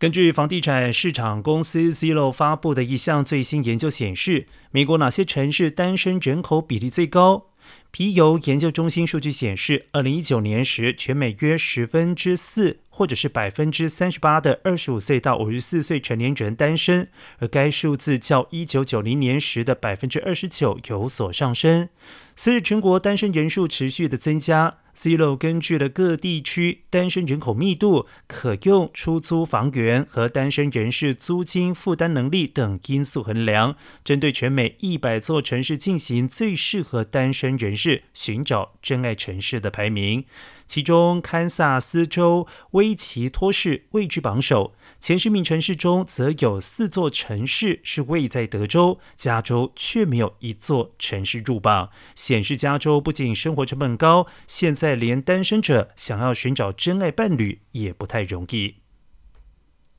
根据房地产市场公司 Zillow 发布的一项最新研究显示，美国哪些城市单身人口比例最高？皮尤研究中心数据显示，二零一九年时，全美约十分之四。或者是百分之三十八的二十五岁到五十四岁成年人单身，而该数字较一九九零年时的百分之二十九有所上升。随着全国单身人数持续的增加 Zero 根据了各地区单身人口密度、可用出租房源和单身人士租金负担能力等因素衡量，针对全美一百座城市进行最适合单身人士寻找真爱城市的排名。其中，堪萨斯州威奇托市位居榜首。前十名城市中，则有四座城市是位在德州，加州却没有一座城市入榜，显示加州不仅生活成本高，现在连单身者想要寻找真爱伴侣也不太容易。